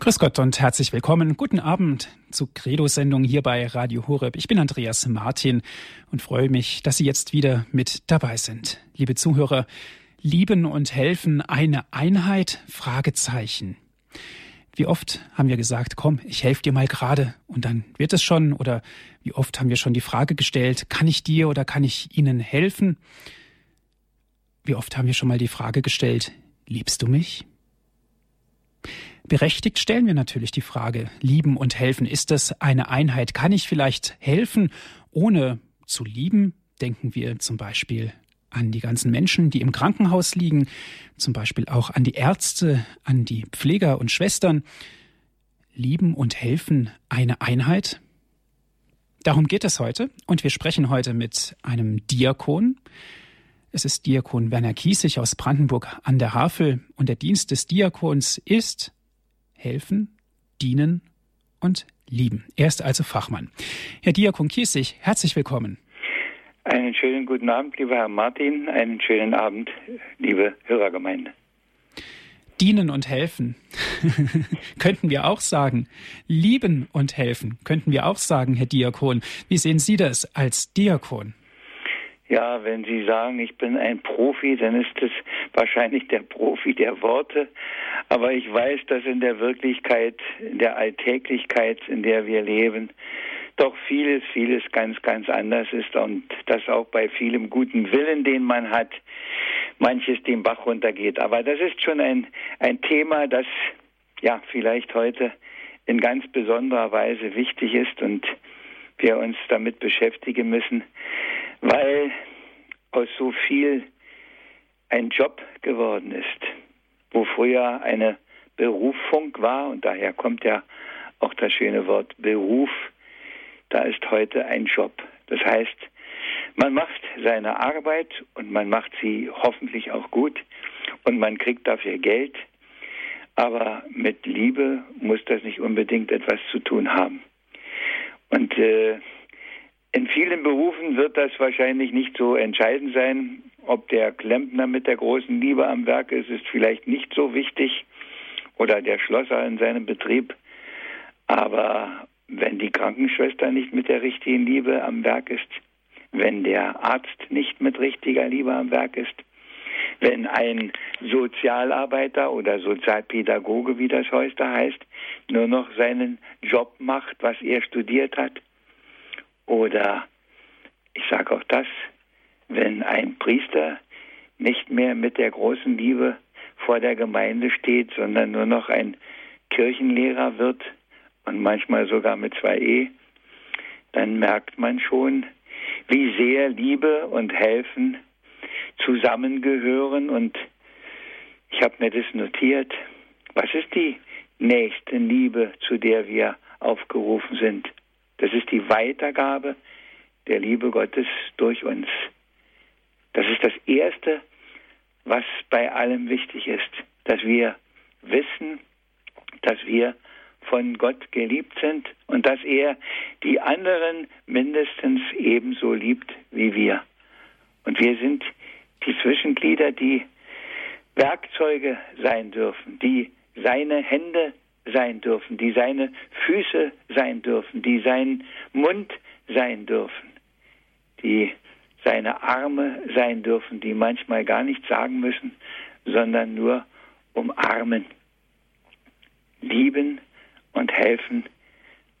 Grüß Gott und herzlich willkommen. Guten Abend zu Credo-Sendung hier bei Radio Horeb. Ich bin Andreas Martin und freue mich, dass Sie jetzt wieder mit dabei sind. Liebe Zuhörer, lieben und helfen eine Einheit? Fragezeichen. Wie oft haben wir gesagt, komm, ich helfe dir mal gerade und dann wird es schon? Oder wie oft haben wir schon die Frage gestellt, kann ich dir oder kann ich Ihnen helfen? Wie oft haben wir schon mal die Frage gestellt, liebst du mich? Berechtigt stellen wir natürlich die Frage, lieben und helfen, ist das eine Einheit? Kann ich vielleicht helfen, ohne zu lieben? Denken wir zum Beispiel an die ganzen Menschen, die im Krankenhaus liegen, zum Beispiel auch an die Ärzte, an die Pfleger und Schwestern. Lieben und helfen eine Einheit? Darum geht es heute und wir sprechen heute mit einem Diakon. Es ist Diakon Werner Kiesig aus Brandenburg an der Havel und der Dienst des Diakons ist helfen, dienen und lieben. Er ist also Fachmann. Herr Diakon Kiesig, herzlich willkommen. Einen schönen guten Abend, lieber Herr Martin. Einen schönen Abend, liebe Hörergemeinde. Dienen und helfen könnten wir auch sagen. Lieben und helfen könnten wir auch sagen, Herr Diakon. Wie sehen Sie das als Diakon? Ja, wenn Sie sagen, ich bin ein Profi, dann ist es wahrscheinlich der Profi der Worte. Aber ich weiß, dass in der Wirklichkeit, in der Alltäglichkeit, in der wir leben, doch vieles, vieles ganz, ganz anders ist und dass auch bei vielem guten Willen, den man hat, manches den Bach runtergeht. Aber das ist schon ein, ein Thema, das ja vielleicht heute in ganz besonderer Weise wichtig ist und wir uns damit beschäftigen müssen weil aus so viel ein Job geworden ist, wo früher eine Berufung war, und daher kommt ja auch das schöne Wort Beruf, da ist heute ein Job. Das heißt, man macht seine Arbeit und man macht sie hoffentlich auch gut und man kriegt dafür Geld, aber mit Liebe muss das nicht unbedingt etwas zu tun haben. Und äh, in vielen Berufen wird das wahrscheinlich nicht so entscheidend sein. Ob der Klempner mit der großen Liebe am Werk ist, ist vielleicht nicht so wichtig. Oder der Schlosser in seinem Betrieb. Aber wenn die Krankenschwester nicht mit der richtigen Liebe am Werk ist, wenn der Arzt nicht mit richtiger Liebe am Werk ist, wenn ein Sozialarbeiter oder Sozialpädagoge, wie das heute heißt, nur noch seinen Job macht, was er studiert hat, oder ich sage auch das, wenn ein Priester nicht mehr mit der großen Liebe vor der Gemeinde steht, sondern nur noch ein Kirchenlehrer wird und manchmal sogar mit zwei E, dann merkt man schon, wie sehr Liebe und Helfen zusammengehören. Und ich habe mir das notiert. Was ist die nächste Liebe, zu der wir aufgerufen sind? Das ist die Weitergabe der Liebe Gottes durch uns. Das ist das Erste, was bei allem wichtig ist, dass wir wissen, dass wir von Gott geliebt sind und dass er die anderen mindestens ebenso liebt wie wir. Und wir sind die Zwischenglieder, die Werkzeuge sein dürfen, die seine Hände sein dürfen, die seine Füße sein dürfen, die sein Mund sein dürfen, die seine Arme sein dürfen, die manchmal gar nichts sagen müssen, sondern nur umarmen, lieben und helfen.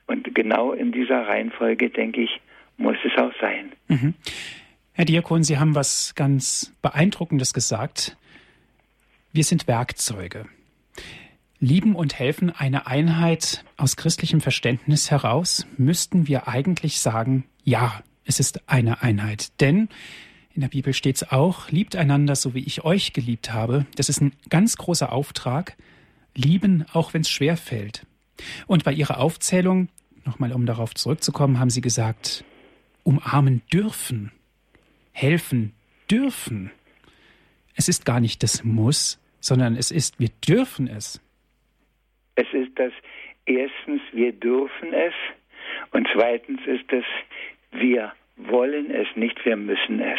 Und genau in dieser Reihenfolge, denke ich, muss es auch sein. Mhm. Herr Diakon, Sie haben was ganz Beeindruckendes gesagt. Wir sind Werkzeuge. Lieben und helfen eine Einheit aus christlichem Verständnis heraus, müssten wir eigentlich sagen, ja, es ist eine Einheit. Denn in der Bibel steht es auch, liebt einander, so wie ich euch geliebt habe. Das ist ein ganz großer Auftrag. Lieben, auch wenn es schwer fällt. Und bei Ihrer Aufzählung, nochmal um darauf zurückzukommen, haben Sie gesagt, umarmen dürfen, helfen dürfen. Es ist gar nicht das Muss, sondern es ist, wir dürfen es. Es ist das erstens, wir dürfen es und zweitens ist es, wir wollen es nicht, wir müssen es.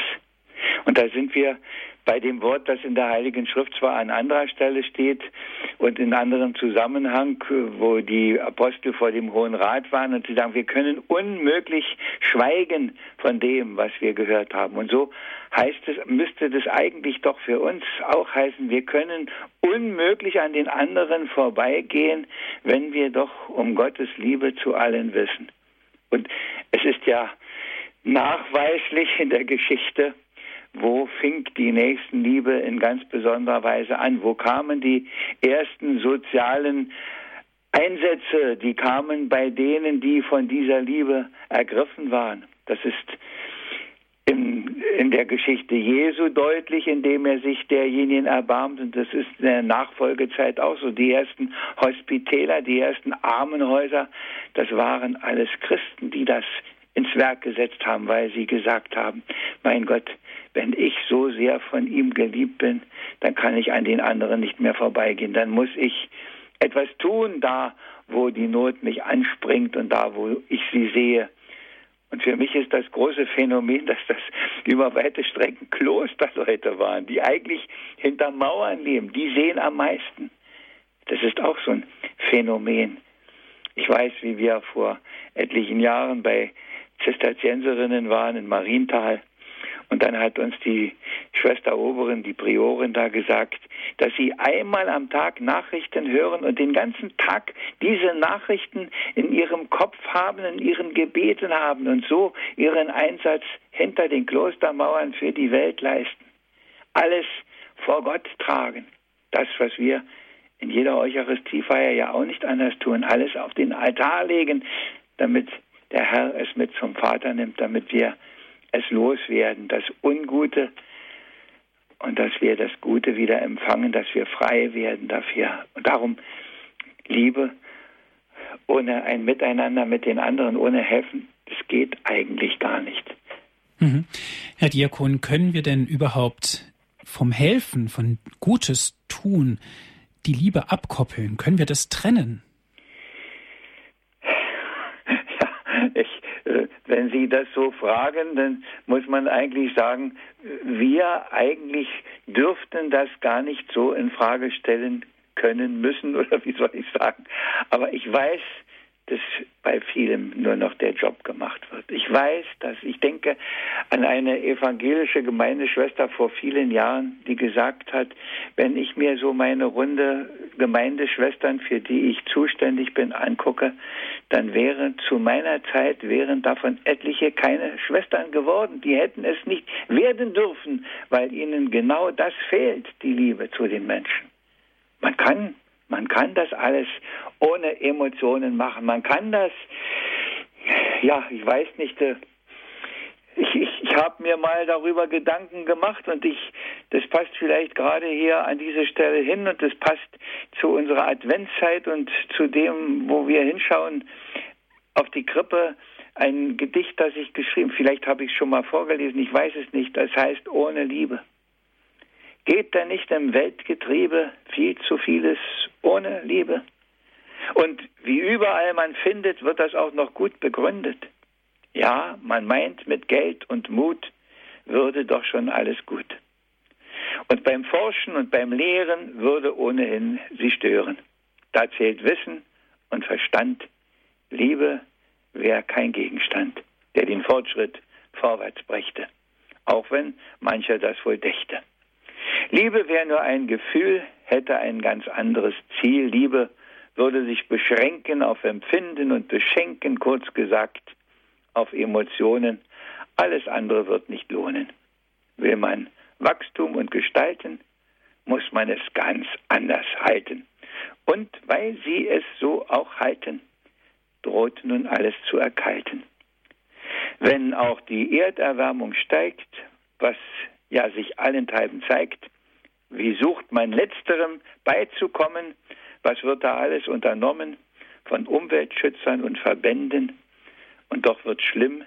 Und da sind wir bei dem Wort, das in der Heiligen Schrift zwar an anderer Stelle steht und in anderem Zusammenhang, wo die Apostel vor dem Hohen Rat waren und sie sagen, wir können unmöglich schweigen von dem, was wir gehört haben. Und so heißt es, müsste das eigentlich doch für uns auch heißen, wir können unmöglich an den anderen vorbeigehen, wenn wir doch um Gottes Liebe zu allen wissen. Und es ist ja nachweislich in der Geschichte, wo fing die Nächstenliebe in ganz besonderer Weise an? Wo kamen die ersten sozialen Einsätze? Die kamen bei denen, die von dieser Liebe ergriffen waren. Das ist in, in der Geschichte Jesu deutlich, indem er sich derjenigen erbarmt. Und das ist in der Nachfolgezeit auch so. Die ersten Hospitäler, die ersten Armenhäuser, das waren alles Christen, die das ins Werk gesetzt haben, weil sie gesagt haben, mein Gott, wenn ich so sehr von ihm geliebt bin, dann kann ich an den anderen nicht mehr vorbeigehen. Dann muss ich etwas tun, da wo die Not mich anspringt und da wo ich sie sehe. Und für mich ist das große Phänomen, dass das über weite Strecken Klosterleute waren, die eigentlich hinter Mauern leben. Die sehen am meisten. Das ist auch so ein Phänomen. Ich weiß, wie wir vor etlichen Jahren bei Zisterzienserinnen waren in Marienthal. Und dann hat uns die Schwester Oberin, die Priorin da gesagt, dass sie einmal am Tag Nachrichten hören und den ganzen Tag diese Nachrichten in ihrem Kopf haben, in ihren Gebeten haben und so ihren Einsatz hinter den Klostermauern für die Welt leisten. Alles vor Gott tragen. Das, was wir in jeder Eucharistiefeier ja auch nicht anders tun. Alles auf den Altar legen, damit der Herr es mit zum Vater nimmt, damit wir es loswerden, das Ungute und dass wir das Gute wieder empfangen, dass wir frei werden dafür. Und darum Liebe ohne ein Miteinander mit den anderen, ohne Helfen, das geht eigentlich gar nicht. Mhm. Herr Diakon, können wir denn überhaupt vom Helfen, von Gutes tun, die Liebe abkoppeln? Können wir das trennen? Wenn Sie das so fragen, dann muss man eigentlich sagen, wir eigentlich dürften das gar nicht so in Frage stellen können müssen oder wie soll ich sagen. Aber ich weiß, dass bei vielem nur noch der Job gemacht wird. Ich weiß, dass ich denke an eine evangelische Gemeindeschwester vor vielen Jahren, die gesagt hat, wenn ich mir so meine Runde Gemeindeschwestern, für die ich zuständig bin, angucke, dann wären zu meiner Zeit wären davon etliche keine Schwestern geworden. Die hätten es nicht werden dürfen, weil ihnen genau das fehlt, die Liebe zu den Menschen. Man kann man kann das alles ohne Emotionen machen. Man kann das, ja, ich weiß nicht, äh, ich, ich, ich habe mir mal darüber Gedanken gemacht und ich, das passt vielleicht gerade hier an diese Stelle hin und das passt zu unserer Adventszeit und zu dem, wo wir hinschauen auf die Krippe. Ein Gedicht, das ich geschrieben, vielleicht habe ich es schon mal vorgelesen, ich weiß es nicht. Das heißt ohne Liebe. Geht da nicht im Weltgetriebe viel zu vieles ohne Liebe? Und wie überall man findet, wird das auch noch gut begründet. Ja, man meint, mit Geld und Mut würde doch schon alles gut. Und beim Forschen und beim Lehren würde ohnehin sie stören. Da zählt Wissen und Verstand. Liebe wäre kein Gegenstand, der den Fortschritt vorwärts brächte, auch wenn mancher das wohl dächte. Liebe wäre nur ein Gefühl, hätte ein ganz anderes Ziel. Liebe würde sich beschränken auf Empfinden und beschenken, kurz gesagt, auf Emotionen. Alles andere wird nicht lohnen. Will man Wachstum und gestalten, muss man es ganz anders halten. Und weil sie es so auch halten, droht nun alles zu erkalten. Wenn auch die Erderwärmung steigt, was ja sich allenthalben zeigt, wie sucht man letzterem beizukommen? Was wird da alles unternommen von Umweltschützern und Verbänden? Und doch wird schlimm,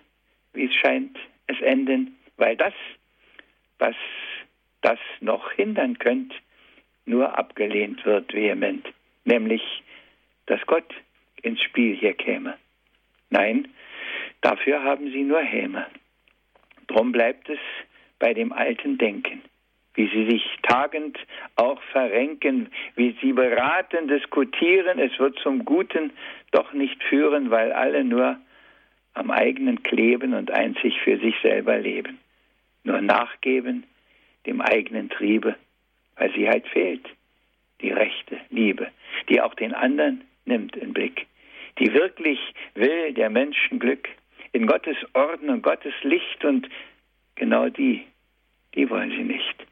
wie es scheint, es enden, weil das, was das noch hindern könnte, nur abgelehnt wird vehement, nämlich, dass Gott ins Spiel hier käme. Nein, dafür haben sie nur Häme. Drum bleibt es bei dem alten Denken. Wie sie sich tagend auch verrenken, wie sie beraten, diskutieren. Es wird zum Guten doch nicht führen, weil alle nur am eigenen kleben und einzig für sich selber leben. Nur nachgeben dem eigenen Triebe, weil sie halt fehlt. Die rechte Liebe, die auch den anderen nimmt in Blick, die wirklich will der Menschen Glück in Gottes Orden und Gottes Licht und genau die, die wollen sie nicht.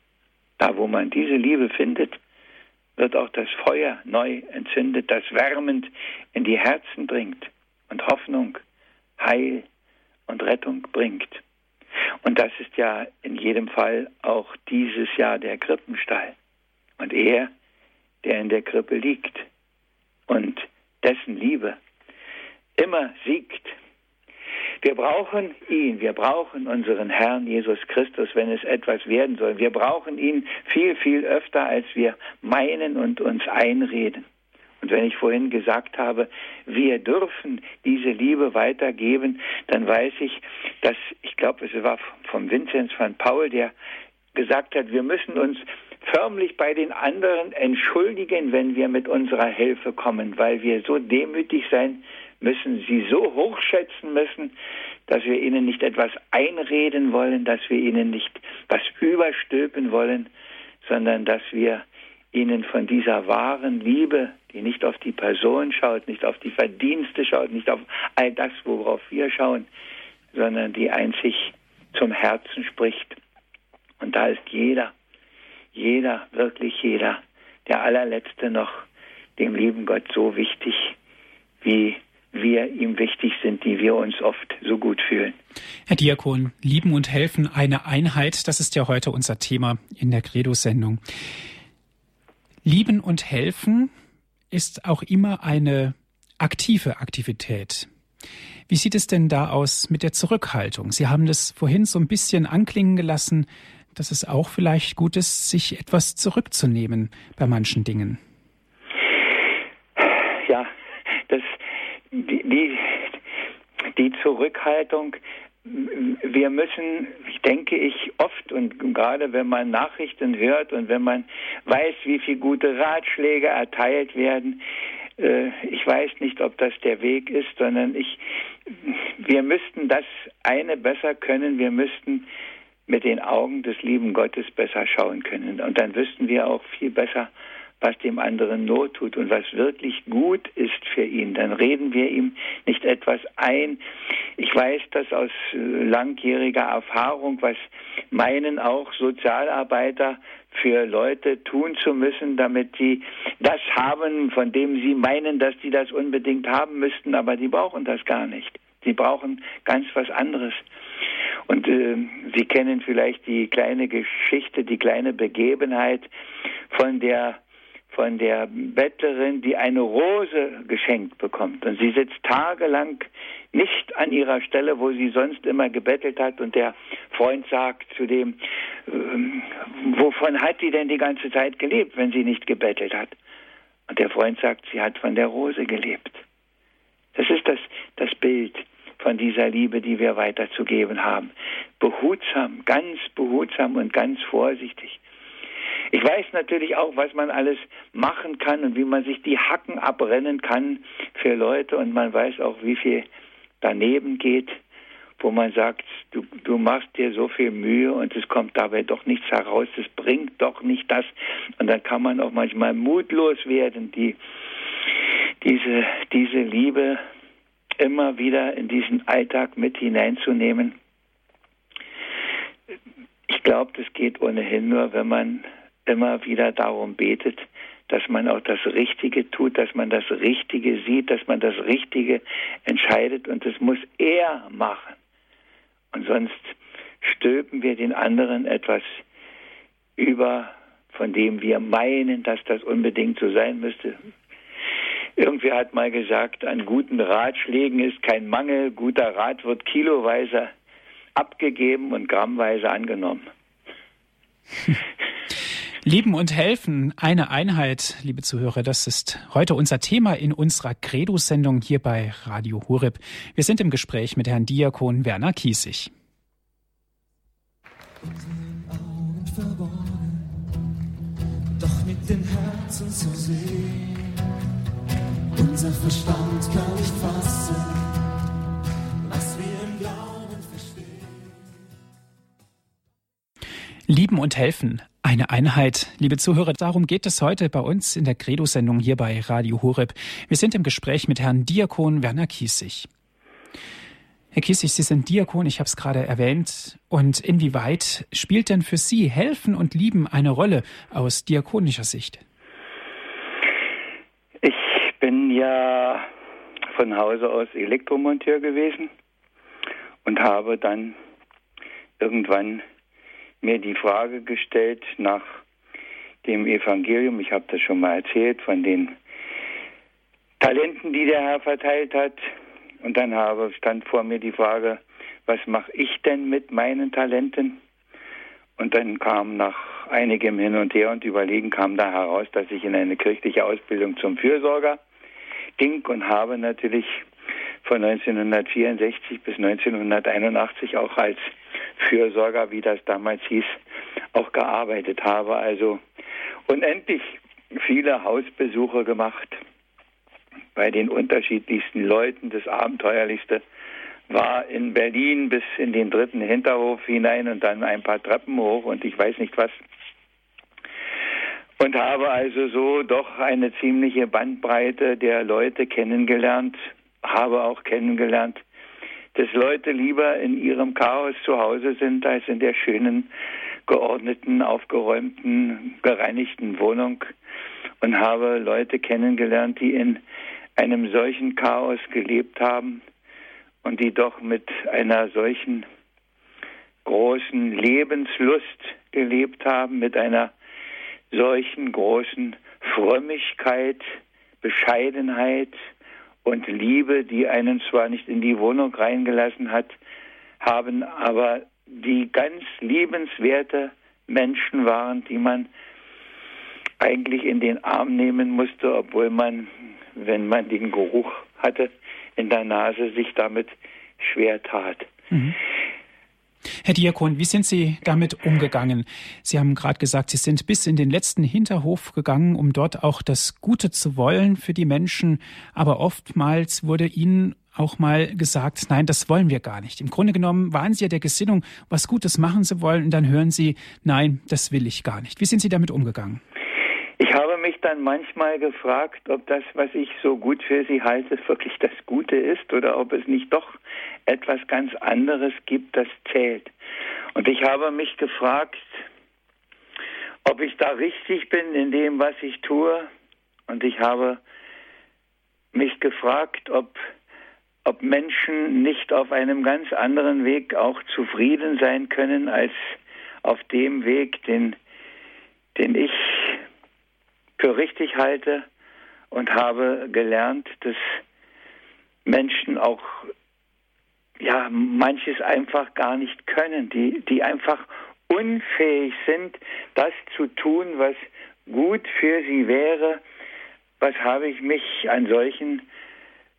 Da, wo man diese Liebe findet, wird auch das Feuer neu entzündet, das wärmend in die Herzen bringt und Hoffnung, Heil und Rettung bringt. Und das ist ja in jedem Fall auch dieses Jahr der Krippenstall. Und er, der in der Krippe liegt und dessen Liebe immer siegt wir brauchen ihn, wir brauchen unseren Herrn Jesus Christus, wenn es etwas werden soll. Wir brauchen ihn viel, viel öfter, als wir meinen und uns einreden. Und wenn ich vorhin gesagt habe, wir dürfen diese Liebe weitergeben, dann weiß ich, dass, ich glaube, es war vom Vinzenz van Paul, der gesagt hat, wir müssen uns förmlich bei den anderen entschuldigen, wenn wir mit unserer Hilfe kommen, weil wir so demütig sein müssen, sie so hochschätzen müssen, dass wir ihnen nicht etwas einreden wollen, dass wir ihnen nicht was überstülpen wollen, sondern dass wir ihnen von dieser wahren Liebe, die nicht auf die Person schaut, nicht auf die Verdienste schaut, nicht auf all das, worauf wir schauen, sondern die einzig zum Herzen spricht. Und da ist jeder, jeder, wirklich jeder, der allerletzte noch dem lieben Gott so wichtig wie wir ihm wichtig sind, die wir uns oft so gut fühlen. Herr Diakon, lieben und helfen, eine Einheit, das ist ja heute unser Thema in der Credo-Sendung. Lieben und helfen ist auch immer eine aktive Aktivität. Wie sieht es denn da aus mit der Zurückhaltung? Sie haben das vorhin so ein bisschen anklingen gelassen, dass es auch vielleicht gut ist, sich etwas zurückzunehmen bei manchen Dingen. Ja, das die, die, Zurückhaltung, wir müssen, denke ich, oft und gerade wenn man Nachrichten hört und wenn man weiß, wie viele gute Ratschläge erteilt werden, äh, ich weiß nicht, ob das der Weg ist, sondern ich, wir müssten das eine besser können, wir müssten mit den Augen des lieben Gottes besser schauen können. Und dann wüssten wir auch viel besser, was dem anderen Not tut und was wirklich gut ist für ihn. Dann reden wir ihm nicht etwas ein. Ich weiß das aus äh, langjähriger Erfahrung, was meinen auch Sozialarbeiter für Leute tun zu müssen, damit sie das haben, von dem sie meinen, dass sie das unbedingt haben müssten, aber die brauchen das gar nicht. Sie brauchen ganz was anderes. Und äh, Sie kennen vielleicht die kleine Geschichte, die kleine Begebenheit von der von der Bettlerin, die eine Rose geschenkt bekommt. Und sie sitzt tagelang nicht an ihrer Stelle, wo sie sonst immer gebettelt hat. Und der Freund sagt zu dem, ähm, wovon hat sie denn die ganze Zeit gelebt, wenn sie nicht gebettelt hat? Und der Freund sagt, sie hat von der Rose gelebt. Das ist das, das Bild von dieser Liebe, die wir weiterzugeben haben. Behutsam, ganz behutsam und ganz vorsichtig. Ich weiß natürlich auch, was man alles machen kann und wie man sich die Hacken abrennen kann für Leute und man weiß auch, wie viel daneben geht, wo man sagt, du, du machst dir so viel Mühe und es kommt dabei doch nichts heraus, es bringt doch nicht das. Und dann kann man auch manchmal mutlos werden, die, diese, diese Liebe immer wieder in diesen Alltag mit hineinzunehmen. Ich glaube, das geht ohnehin nur, wenn man immer wieder darum betet, dass man auch das Richtige tut, dass man das Richtige sieht, dass man das Richtige entscheidet und das muss er machen. Und sonst stülpen wir den anderen etwas über, von dem wir meinen, dass das unbedingt so sein müsste. Irgendwer hat mal gesagt, an guten Ratschlägen ist kein Mangel, guter Rat wird kiloweise abgegeben und grammweise angenommen. Lieben und helfen, eine Einheit, liebe Zuhörer, das ist heute unser Thema in unserer Credo-Sendung hier bei Radio Horeb. Wir sind im Gespräch mit Herrn Diakon Werner Kiesig. Augen verborgen, doch mit dem Herzen zu sehen. Unser Verstand kann nicht fassen, Lieben und helfen. Eine Einheit, liebe Zuhörer, darum geht es heute bei uns in der Credo-Sendung hier bei Radio Horeb. Wir sind im Gespräch mit Herrn Diakon Werner Kiesig. Herr Kiesig, Sie sind Diakon, ich habe es gerade erwähnt. Und inwieweit spielt denn für Sie Helfen und Lieben eine Rolle aus diakonischer Sicht? Ich bin ja von Hause aus Elektromonteur gewesen und habe dann irgendwann mir die Frage gestellt nach dem Evangelium, ich habe das schon mal erzählt, von den Talenten, die der Herr verteilt hat, und dann habe, stand vor mir die Frage, was mache ich denn mit meinen Talenten? Und dann kam nach einigem Hin und Her und Überlegen kam da heraus, dass ich in eine kirchliche Ausbildung zum Fürsorger ging und habe natürlich von 1964 bis 1981 auch als Fürsorger, wie das damals hieß, auch gearbeitet habe. Also unendlich viele Hausbesuche gemacht bei den unterschiedlichsten Leuten. Das Abenteuerlichste war in Berlin bis in den dritten Hinterhof hinein und dann ein paar Treppen hoch und ich weiß nicht was. Und habe also so doch eine ziemliche Bandbreite der Leute kennengelernt, habe auch kennengelernt, dass Leute lieber in ihrem Chaos zu Hause sind, als in der schönen, geordneten, aufgeräumten, gereinigten Wohnung. Und habe Leute kennengelernt, die in einem solchen Chaos gelebt haben und die doch mit einer solchen großen Lebenslust gelebt haben, mit einer solchen großen Frömmigkeit, Bescheidenheit und Liebe, die einen zwar nicht in die Wohnung reingelassen hat, haben, aber die ganz liebenswerte Menschen waren, die man eigentlich in den Arm nehmen musste, obwohl man wenn man den Geruch hatte in der Nase, sich damit schwer tat. Mhm. Herr Diakon, wie sind Sie damit umgegangen? Sie haben gerade gesagt, Sie sind bis in den letzten Hinterhof gegangen, um dort auch das Gute zu wollen für die Menschen. Aber oftmals wurde Ihnen auch mal gesagt, nein, das wollen wir gar nicht. Im Grunde genommen waren Sie ja der Gesinnung, was Gutes machen zu wollen, und dann hören Sie, nein, das will ich gar nicht. Wie sind Sie damit umgegangen? Ich habe mich dann manchmal gefragt, ob das, was ich so gut für sie halte, wirklich das Gute ist oder ob es nicht doch etwas ganz anderes gibt, das zählt. Und ich habe mich gefragt, ob ich da richtig bin in dem, was ich tue. Und ich habe mich gefragt, ob, ob Menschen nicht auf einem ganz anderen Weg auch zufrieden sein können als auf dem Weg, den, den ich für richtig halte und habe gelernt, dass Menschen auch ja manches einfach gar nicht können, die die einfach unfähig sind, das zu tun, was gut für sie wäre. Was habe ich mich an solchen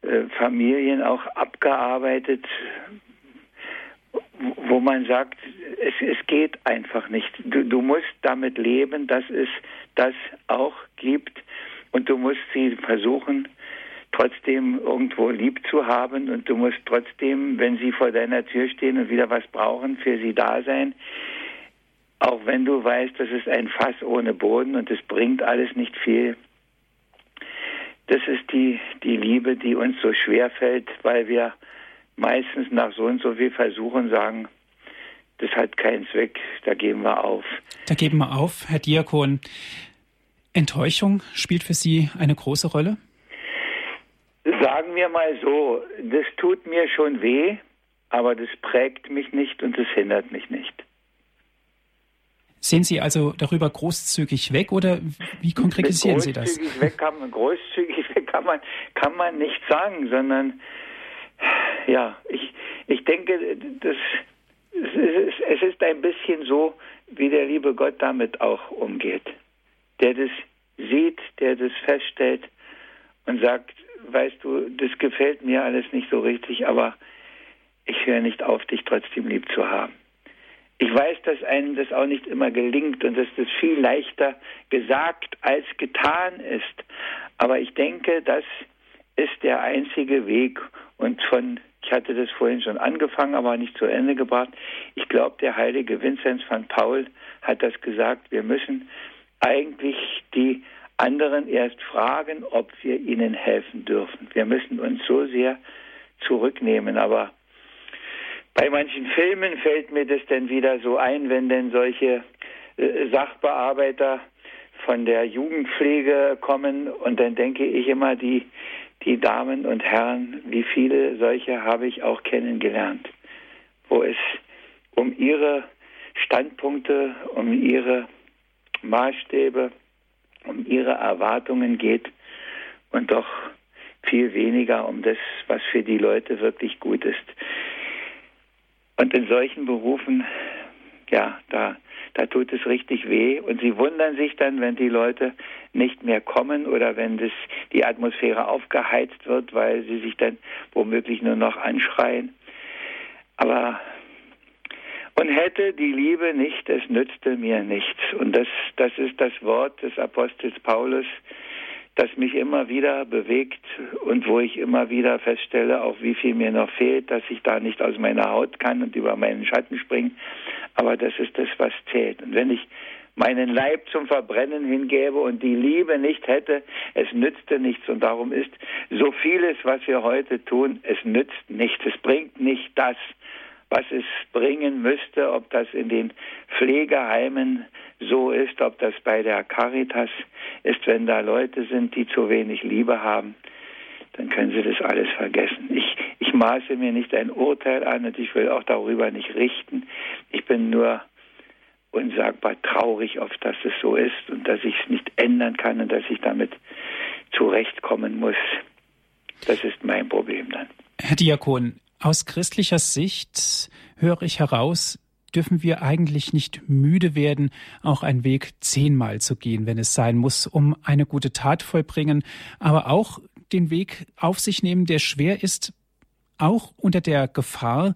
äh, Familien auch abgearbeitet, wo man sagt, es, es geht einfach nicht. Du, du musst damit leben, dass es das auch gibt und du musst sie versuchen, trotzdem irgendwo lieb zu haben und du musst trotzdem, wenn sie vor deiner Tür stehen und wieder was brauchen, für sie da sein. Auch wenn du weißt, das ist ein Fass ohne Boden und es bringt alles nicht viel. Das ist die, die Liebe, die uns so schwer fällt, weil wir meistens nach so und so viel Versuchen sagen, das hat keinen Zweck, da geben wir auf. Da geben wir auf, Herr Diakon. Enttäuschung spielt für Sie eine große Rolle? Sagen wir mal so, das tut mir schon weh, aber das prägt mich nicht und das hindert mich nicht. Sehen Sie also darüber großzügig weg oder wie konkretisieren Sie das? Weg kann man, großzügig weg kann man, kann man nicht sagen, sondern ja, ich, ich denke, das, es, ist, es ist ein bisschen so, wie der liebe Gott damit auch umgeht. Der das sieht, der das feststellt und sagt, weißt du, das gefällt mir alles nicht so richtig, aber ich höre nicht auf, dich trotzdem lieb zu haben. Ich weiß, dass einem das auch nicht immer gelingt und dass das viel leichter gesagt als getan ist. Aber ich denke, das ist der einzige Weg. Und von, ich hatte das vorhin schon angefangen, aber nicht zu Ende gebracht. Ich glaube, der heilige Vinzenz van Paul hat das gesagt. Wir müssen eigentlich die anderen erst fragen, ob wir ihnen helfen dürfen. Wir müssen uns so sehr zurücknehmen. Aber bei manchen Filmen fällt mir das dann wieder so ein, wenn denn solche äh, Sachbearbeiter von der Jugendpflege kommen und dann denke ich immer, die, die Damen und Herren, wie viele solche habe ich auch kennengelernt, wo es um ihre Standpunkte, um ihre Maßstäbe, um ihre Erwartungen geht und doch viel weniger um das, was für die Leute wirklich gut ist. Und in solchen Berufen, ja, da, da tut es richtig weh. Und sie wundern sich dann, wenn die Leute nicht mehr kommen oder wenn das, die Atmosphäre aufgeheizt wird, weil sie sich dann womöglich nur noch anschreien. Aber und hätte die Liebe nicht, es nützte mir nichts. Und das, das ist das Wort des Apostels Paulus, das mich immer wieder bewegt und wo ich immer wieder feststelle, auch wie viel mir noch fehlt, dass ich da nicht aus meiner Haut kann und über meinen Schatten springe. Aber das ist das, was zählt. Und wenn ich meinen Leib zum Verbrennen hingäbe und die Liebe nicht hätte, es nützte nichts. Und darum ist so vieles, was wir heute tun, es nützt nichts. Es bringt nicht das, was es bringen müsste, ob das in den Pflegeheimen so ist, ob das bei der Caritas ist, wenn da Leute sind, die zu wenig Liebe haben, dann können sie das alles vergessen. Ich, maße mir nicht ein Urteil an und ich will auch darüber nicht richten. Ich bin nur unsagbar traurig, auf dass es so ist und dass ich es nicht ändern kann und dass ich damit zurechtkommen muss. Das ist mein Problem dann. Herr Diakon, aus christlicher Sicht höre ich heraus, dürfen wir eigentlich nicht müde werden, auch einen Weg zehnmal zu gehen, wenn es sein muss, um eine gute Tat vollbringen, aber auch den Weg auf sich nehmen, der schwer ist, auch unter der Gefahr,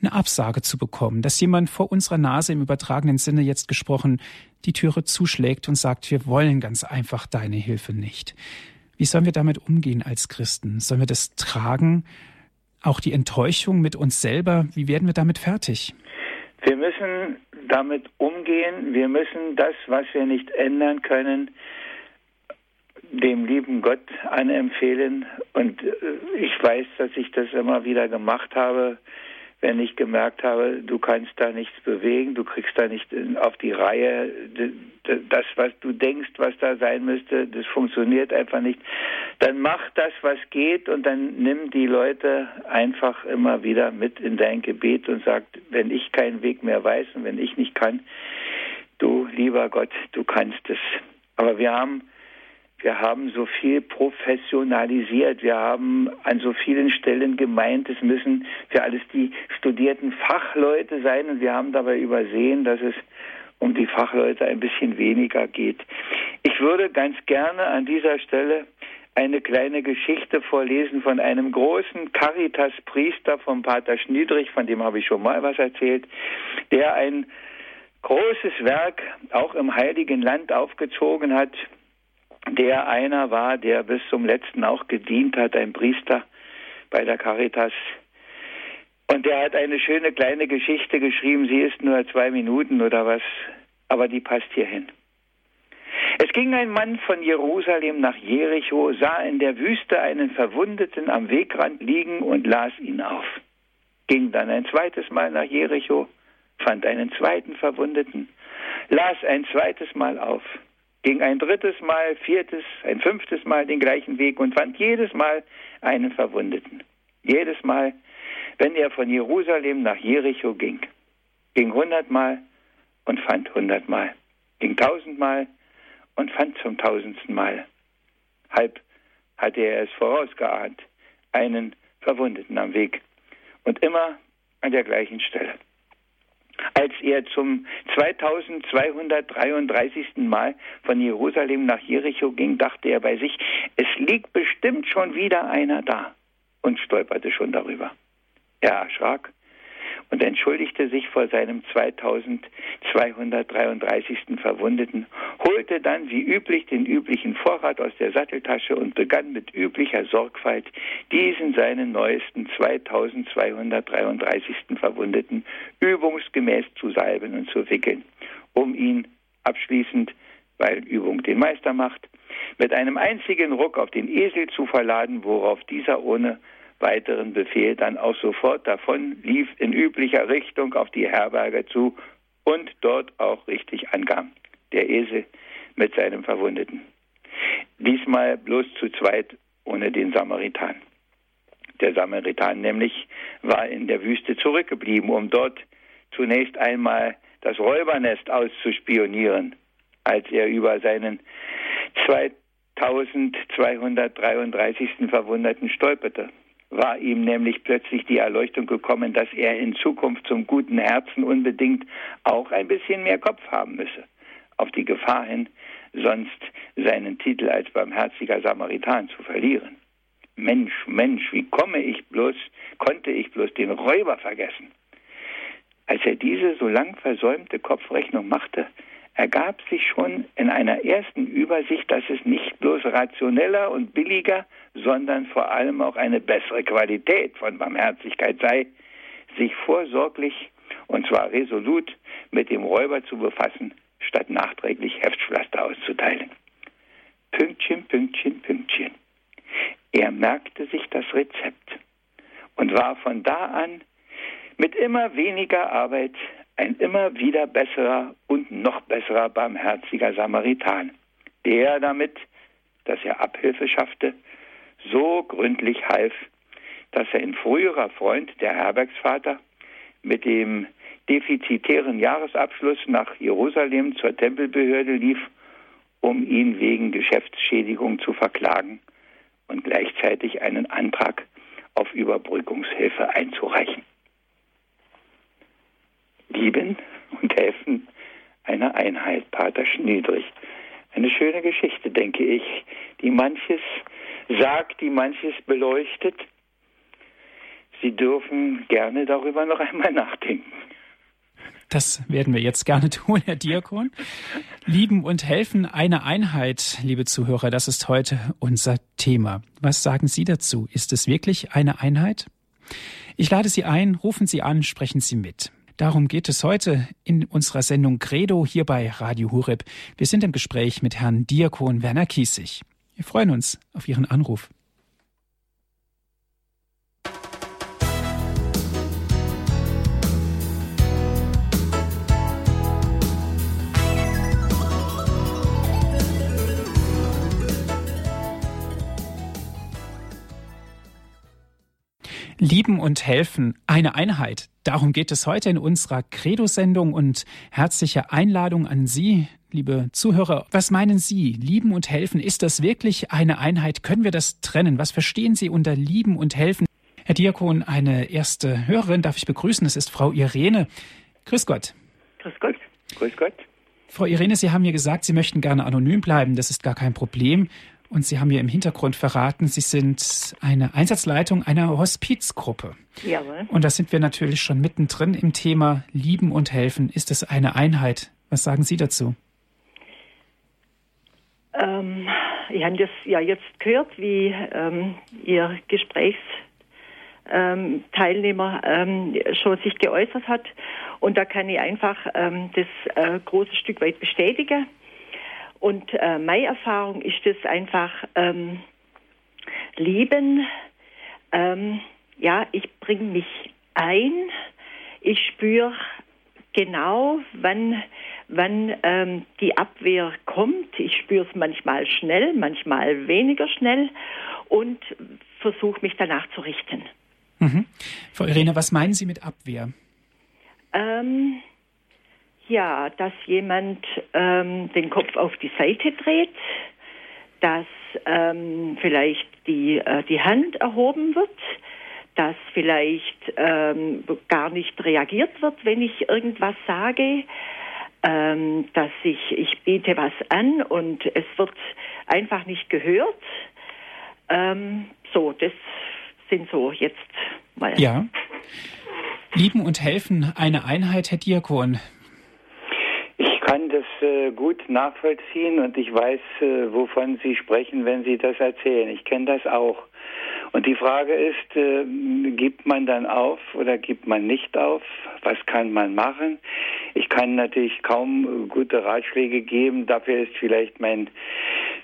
eine Absage zu bekommen, dass jemand vor unserer Nase im übertragenen Sinne jetzt gesprochen die Türe zuschlägt und sagt, wir wollen ganz einfach deine Hilfe nicht. Wie sollen wir damit umgehen als Christen? Sollen wir das tragen? auch die Enttäuschung mit uns selber, wie werden wir damit fertig? Wir müssen damit umgehen. Wir müssen das, was wir nicht ändern können, dem lieben Gott anempfehlen. Und äh, ich weiß, dass ich das immer wieder gemacht habe wenn ich gemerkt habe, du kannst da nichts bewegen, du kriegst da nicht auf die Reihe, das, was du denkst, was da sein müsste, das funktioniert einfach nicht, dann mach das, was geht und dann nimm die Leute einfach immer wieder mit in dein Gebet und sag, wenn ich keinen Weg mehr weiß und wenn ich nicht kann, du lieber Gott, du kannst es. Aber wir haben wir haben so viel professionalisiert. Wir haben an so vielen Stellen gemeint, es müssen für alles die studierten Fachleute sein. Und wir haben dabei übersehen, dass es um die Fachleute ein bisschen weniger geht. Ich würde ganz gerne an dieser Stelle eine kleine Geschichte vorlesen von einem großen Caritas-Priester vom Pater Schniedrich, von dem habe ich schon mal was erzählt, der ein großes Werk auch im Heiligen Land aufgezogen hat der einer war, der bis zum letzten auch gedient hat, ein Priester bei der Caritas. Und der hat eine schöne kleine Geschichte geschrieben, sie ist nur zwei Minuten oder was, aber die passt hierhin. Es ging ein Mann von Jerusalem nach Jericho, sah in der Wüste einen Verwundeten am Wegrand liegen und las ihn auf. Ging dann ein zweites Mal nach Jericho, fand einen zweiten Verwundeten, las ein zweites Mal auf ging ein drittes Mal, viertes, ein fünftes Mal den gleichen Weg und fand jedes Mal einen Verwundeten. Jedes Mal, wenn er von Jerusalem nach Jericho ging, ging hundertmal und fand hundertmal, ging tausendmal und fand zum tausendsten Mal. Halb hatte er es vorausgeahnt, einen Verwundeten am Weg und immer an der gleichen Stelle. Als er zum 2233. Mal von Jerusalem nach Jericho ging, dachte er bei sich, es liegt bestimmt schon wieder einer da und stolperte schon darüber. Er erschrak und entschuldigte sich vor seinem 2233. Verwundeten, holte dann wie üblich den üblichen Vorrat aus der Satteltasche und begann mit üblicher Sorgfalt, diesen seinen neuesten 2233. Verwundeten übungsgemäß zu salben und zu wickeln, um ihn abschließend, weil Übung den Meister macht, mit einem einzigen Ruck auf den Esel zu verladen, worauf dieser ohne weiteren Befehl dann auch sofort davon lief in üblicher Richtung auf die Herberge zu und dort auch richtig ankam. Der Esel mit seinem Verwundeten. Diesmal bloß zu zweit ohne den Samaritan. Der Samaritan nämlich war in der Wüste zurückgeblieben, um dort zunächst einmal das Räubernest auszuspionieren, als er über seinen 2233. Verwundeten stolperte war ihm nämlich plötzlich die Erleuchtung gekommen, dass er in Zukunft zum guten Herzen unbedingt auch ein bisschen mehr Kopf haben müsse, auf die Gefahr hin, sonst seinen Titel als barmherziger Samaritan zu verlieren. Mensch, Mensch, wie komme ich bloß, konnte ich bloß den Räuber vergessen? Als er diese so lang versäumte Kopfrechnung machte, ergab sich schon in einer ersten Übersicht, dass es nicht bloß rationeller und billiger, sondern vor allem auch eine bessere Qualität von Barmherzigkeit sei, sich vorsorglich und zwar resolut mit dem Räuber zu befassen, statt nachträglich Heftpflaster auszuteilen. Pünktchen, Pünktchen, Pünktchen. Er merkte sich das Rezept und war von da an mit immer weniger Arbeit ein immer wieder besserer und noch besserer barmherziger Samaritan, der damit, dass er Abhilfe schaffte, so gründlich half, dass er ein früherer Freund, der Herbergsvater, mit dem defizitären Jahresabschluss nach Jerusalem zur Tempelbehörde lief, um ihn wegen Geschäftsschädigung zu verklagen und gleichzeitig einen Antrag auf Überbrückungshilfe einzureichen. Lieben und helfen einer Einheit, Pater Schniedrich. Eine schöne Geschichte, denke ich, die manches sagt, die manches beleuchtet. Sie dürfen gerne darüber noch einmal nachdenken. Das werden wir jetzt gerne tun, Herr Diakon. Lieben und helfen, eine Einheit, liebe Zuhörer, das ist heute unser Thema. Was sagen Sie dazu? Ist es wirklich eine Einheit? Ich lade Sie ein, rufen Sie an, sprechen Sie mit. Darum geht es heute in unserer Sendung Credo hier bei Radio Hureb. Wir sind im Gespräch mit Herrn Diakon Werner Kiesig. Wir freuen uns auf Ihren Anruf. Lieben und helfen, eine Einheit. Darum geht es heute in unserer Credo-Sendung und herzliche Einladung an Sie, liebe Zuhörer. Was meinen Sie? Lieben und helfen, ist das wirklich eine Einheit? Können wir das trennen? Was verstehen Sie unter Lieben und helfen? Herr Diakon, eine erste Hörerin darf ich begrüßen. Es ist Frau Irene. Grüß Gott. Grüß Gott. Grüß Gott. Frau Irene, Sie haben mir gesagt, Sie möchten gerne anonym bleiben. Das ist gar kein Problem. Und Sie haben mir im Hintergrund verraten, Sie sind eine Einsatzleitung einer Hospizgruppe. Jawohl. Und da sind wir natürlich schon mittendrin im Thema Lieben und Helfen. Ist es eine Einheit? Was sagen Sie dazu? Ähm, ich habe das ja jetzt gehört, wie ähm, Ihr Gesprächsteilnehmer ähm, schon sich geäußert hat. Und da kann ich einfach ähm, das äh, große Stück weit bestätigen. Und äh, meine Erfahrung ist es einfach, ähm, lieben, ähm, ja, ich bringe mich ein, ich spüre genau, wann, wann ähm, die Abwehr kommt. Ich spüre es manchmal schnell, manchmal weniger schnell und versuche mich danach zu richten. Mhm. Frau Irene, was meinen Sie mit Abwehr? Ähm, ja, dass jemand ähm, den Kopf auf die Seite dreht, dass ähm, vielleicht die, äh, die Hand erhoben wird, dass vielleicht ähm, gar nicht reagiert wird, wenn ich irgendwas sage, ähm, dass ich, ich biete was an und es wird einfach nicht gehört. Ähm, so, das sind so jetzt mal. Ja. Lieben und helfen, eine Einheit, Herr Diakon. Ich kann das äh, gut nachvollziehen und ich weiß, äh, wovon Sie sprechen, wenn Sie das erzählen. Ich kenne das auch. Und die Frage ist, äh, gibt man dann auf oder gibt man nicht auf? Was kann man machen? Ich kann natürlich kaum gute Ratschläge geben. Dafür ist vielleicht mein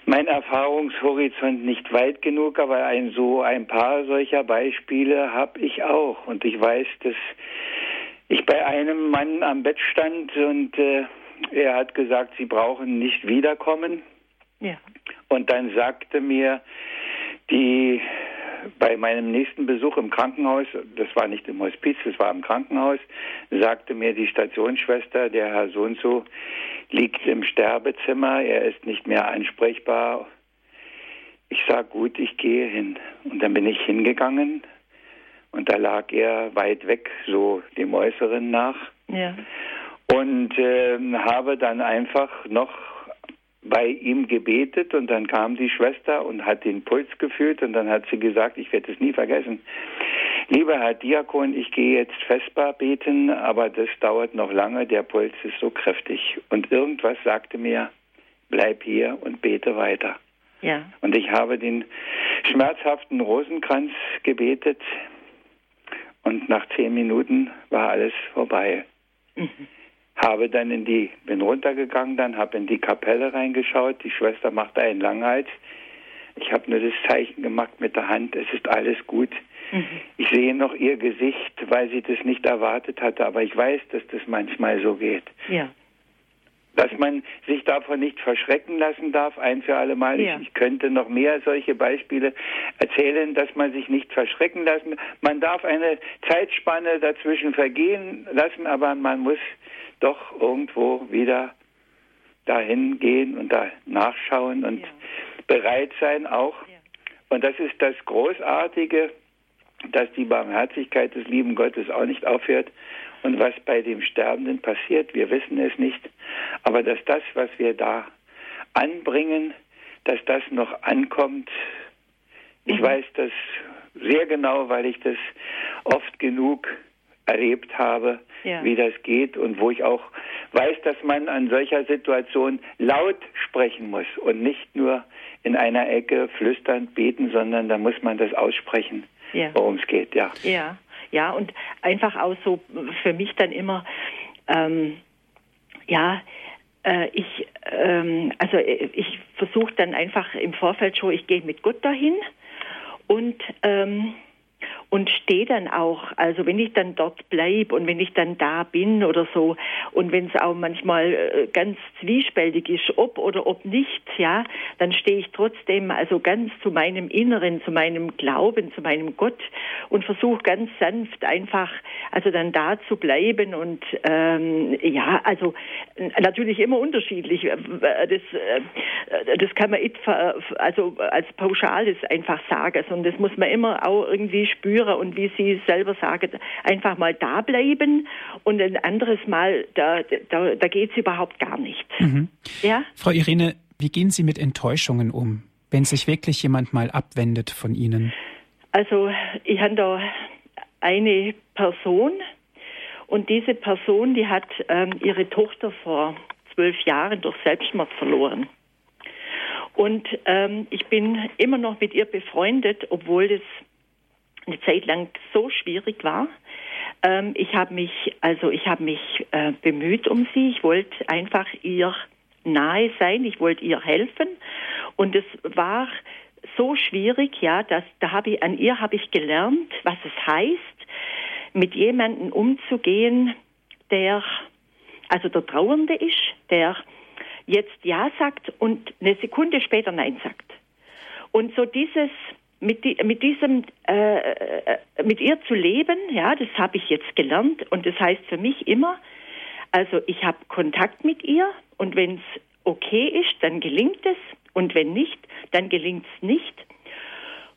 mein Erfahrungshorizont nicht weit genug, aber ein so ein paar solcher Beispiele habe ich auch. Und ich weiß, dass ich bei einem Mann am Bett stand und äh, er hat gesagt, Sie brauchen nicht wiederkommen. Ja. Und dann sagte mir die bei meinem nächsten Besuch im Krankenhaus, das war nicht im Hospiz, das war im Krankenhaus, sagte mir die Stationsschwester, der Herr so und so liegt im Sterbezimmer, er ist nicht mehr ansprechbar. Ich sag gut, ich gehe hin. Und dann bin ich hingegangen und da lag er weit weg, so dem Äußeren nach. Ja. Und äh, habe dann einfach noch bei ihm gebetet und dann kam die Schwester und hat den Puls gefühlt und dann hat sie gesagt, ich werde es nie vergessen. Lieber Herr Diakon, ich gehe jetzt Vesper beten, aber das dauert noch lange, der Puls ist so kräftig. Und irgendwas sagte mir, bleib hier und bete weiter. Ja. Und ich habe den schmerzhaften Rosenkranz gebetet und nach zehn Minuten war alles vorbei. Mhm. Habe dann in die, bin runtergegangen, dann habe in die Kapelle reingeschaut. Die Schwester machte einen Langhals. Ich habe nur das Zeichen gemacht mit der Hand, es ist alles gut. Mhm. Ich sehe noch ihr Gesicht, weil sie das nicht erwartet hatte, aber ich weiß, dass das manchmal so geht. Ja. Dass man sich davon nicht verschrecken lassen darf, ein für alle Mal. Ja. Ich, ich könnte noch mehr solche Beispiele erzählen, dass man sich nicht verschrecken lassen. Man darf eine Zeitspanne dazwischen vergehen lassen, aber man muss doch irgendwo wieder dahin gehen und da nachschauen und Ja. bereit sein auch. Ja. Und das ist das Großartige, dass die Barmherzigkeit des lieben Gottes auch nicht aufhört. Und was bei dem Sterbenden passiert, wir wissen es nicht. Aber dass das, was wir da anbringen, dass das noch ankommt, ich Mhm. weiß das sehr genau, weil ich das oft genug erlebt habe, Ja. wie das geht und wo ich auch weiß, dass man an solcher Situation laut sprechen muss und nicht nur in einer Ecke flüsternd beten, sondern da muss man das aussprechen, Ja. worum es geht, ja. Ja, ja, und einfach auch so für mich dann immer, ähm, ja, äh, ich, ähm, also äh, ich versuche dann einfach im Vorfeld schon, ich gehe mit Gott dahin und ähm, und stehe dann auch, also wenn ich dann dort bleibe und wenn ich dann da bin oder so und wenn es auch manchmal äh, ganz zwiespältig ist, ob oder ob nicht, ja, dann stehe ich trotzdem also ganz zu meinem Inneren, zu meinem Glauben, zu meinem Gott und versuche ganz sanft einfach also dann da zu bleiben und ähm, ja, also natürlich immer unterschiedlich. Äh, Das, äh, das kann man also als pauschales einfach sagen, sondern das muss man immer auch irgendwie spüren und wie Sie selber sagen, einfach mal da bleiben und ein anderes Mal, da, da, da geht es überhaupt gar nicht. Mhm. Ja? Frau Irene, wie gehen Sie mit Enttäuschungen um, wenn sich wirklich jemand mal abwendet von Ihnen? Also ich habe da eine Person und diese Person, die hat ähm, ihre Tochter vor zwölf Jahren durch Selbstmord verloren. Und ähm, ich bin immer noch mit ihr befreundet, obwohl das eine Zeit lang so schwierig war. Ähm, ich habe mich, also ich habe mich äh, bemüht um sie. Ich wollte einfach ihr nahe sein. Ich wollte ihr helfen. Und es war so schwierig, ja, dass da habe ich an ihr habe ich gelernt, was es heißt, mit jemandem umzugehen, der also der Trauernde ist, der jetzt Ja sagt und eine Sekunde später Nein sagt. Und so dieses mit, die, mit diesem äh, äh, mit ihr zu leben, ja, das habe ich jetzt gelernt und das heißt für mich immer, also ich habe Kontakt mit ihr und wenn es okay ist, dann gelingt es und wenn nicht, dann gelingt es nicht.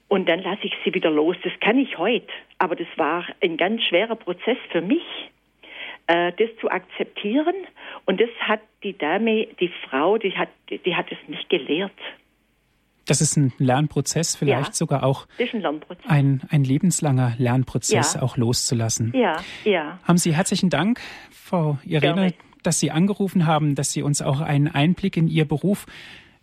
Und dann lasse ich sie wieder los. Das kann ich heute. Aber das war ein ganz schwerer Prozess für mich, äh, das zu akzeptieren. Und das hat die Dame, die Frau, die hat, die hat es mich gelehrt. Das ist ein Lernprozess, vielleicht Ja. sogar auch ein ein, lebenslanger Lernprozess Ja. auch loszulassen. Ja, ja. Haben Sie herzlichen Dank, Frau Irene, dass Sie angerufen haben, dass Sie uns auch einen Einblick in Ihr Beruf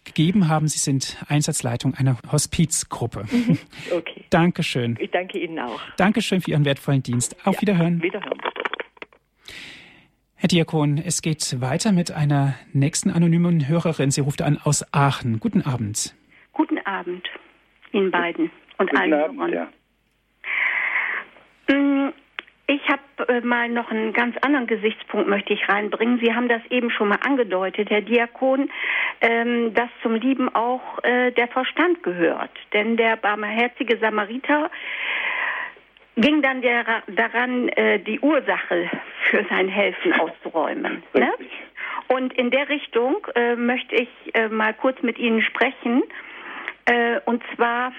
gegeben haben. Sie sind Einsatzleitung einer Hospizgruppe. Okay. Dankeschön. Ich danke Ihnen auch. Dankeschön für Ihren wertvollen Dienst. Auf Wiederhören. Wiederhören. Herr Diakon, es geht weiter mit einer nächsten anonymen Hörerin. Sie ruft an aus Aachen. Guten Abend. Guten Abend Ihnen beiden und Guten allen Abend, Hörern. ja. Mm, Ich habe äh, mal noch einen ganz anderen Gesichtspunkt möchte ich reinbringen. Sie haben das eben schon mal angedeutet, Herr Diakon, ähm, dass zum Lieben auch äh, der Verstand gehört. Denn der barmherzige Samariter ging dann der, daran, äh, die Ursache für sein Helfen auszuräumen. Ne? Und in der Richtung möchte ich mal kurz mit Ihnen sprechen. Äh, und zwar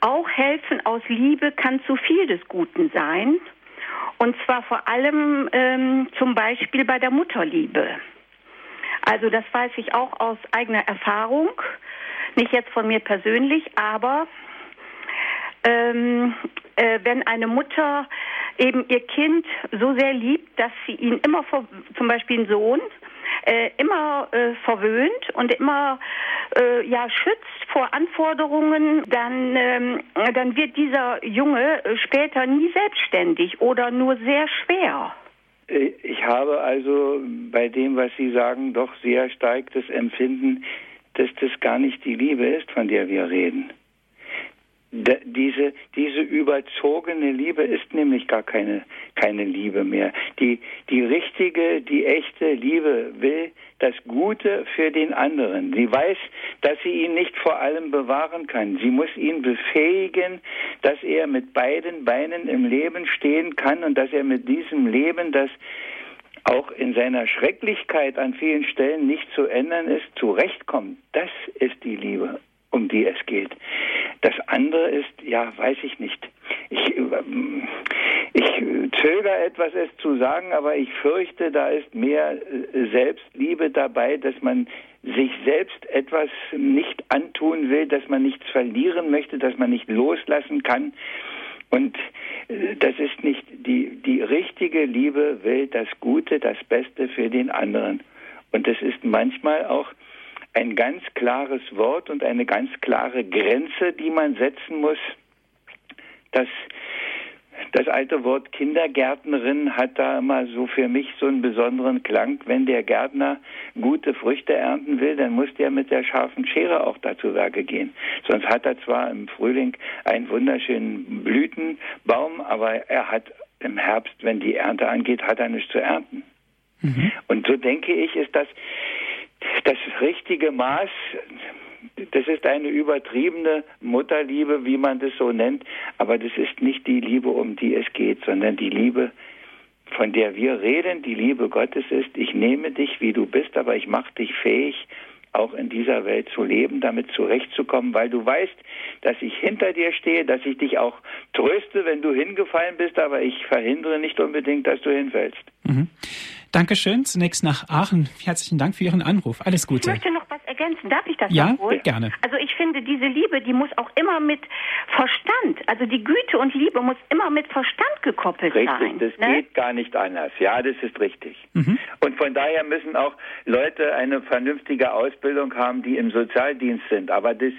auch helfen aus Liebe kann zu viel des Guten sein. Und zwar vor allem ähm, zum Beispiel bei der Mutterliebe. Also das weiß ich auch aus eigener Erfahrung, nicht jetzt von mir persönlich, aber ähm, äh, wenn eine Mutter eben ihr Kind so sehr liebt, dass sie ihn immer, zum Beispiel ein Sohn, äh, immer äh, verwöhnt und immer äh, ja schützt vor Anforderungen, dann ähm, dann wird dieser Junge äh, später nie selbstständig oder nur sehr schwer. Äh, Ich habe also bei dem, was Sie sagen, doch sehr stark das Empfinden, dass das gar nicht die Liebe ist, von der wir reden. Diese, diese überzogene Liebe ist nämlich gar keine, keine Liebe mehr. Die, die richtige, die echte Liebe will das Gute für den anderen. Sie weiß, dass sie ihn nicht vor allem bewahren kann. Sie muss ihn befähigen, dass er mit beiden Beinen im Leben stehen kann und dass er mit diesem Leben, das auch in seiner Schrecklichkeit an vielen Stellen nicht zu ändern ist, zurechtkommt. Das ist die Liebe, um die es geht. Das andere ist, ja, weiß ich nicht. Ich, ähm, ich zögere etwas, es zu sagen, aber ich fürchte, da ist mehr äh, Selbstliebe dabei, dass man sich selbst etwas nicht antun will, dass man nichts verlieren möchte, dass man nicht loslassen kann. Und äh, das ist nicht die, die richtige Liebe will das Gute, das Beste für den anderen. Und das ist manchmal auch ein ganz klares Wort und eine ganz klare Grenze, die man setzen muss. Das, das alte Wort Kindergärtnerin hat da immer so für mich so einen besonderen Klang. Wenn der Gärtner gute Früchte ernten will, dann muss der mit der scharfen Schere auch dazu Werke gehen. Sonst hat er zwar im Frühling einen wunderschönen Blütenbaum, aber er hat im Herbst, wenn die Ernte angeht, hat er nichts zu ernten. Und so denke ich, ist das das richtige Maß, das ist eine übertriebene Mutterliebe, wie man das so nennt, aber das ist nicht die Liebe, um die es geht, sondern die Liebe, von der wir reden, die Liebe Gottes ist, ich nehme dich, wie du bist, aber ich mache dich fähig, auch in dieser Welt zu leben, damit zurechtzukommen, weil du weißt, dass ich hinter dir stehe, dass ich dich auch tröste, wenn du hingefallen bist, aber ich verhindere nicht unbedingt, dass du hinfällst. Mhm. Dankeschön. Zunächst nach Aachen. Herzlichen Dank für Ihren Anruf. Alles Ich Gute. möchte noch was ergänzen. Darf ich das Ja, noch wohl? gerne. Also ich finde, diese Liebe, die muss auch immer mit Verstand, also die Güte und Liebe muss immer mit Verstand gekoppelt Richtig, sein. das ne? geht gar nicht anders. Ja, das ist richtig. Mhm. Und von daher müssen auch Leute eine vernünftige Ausbildung haben, die im Sozialdienst sind. Aber das,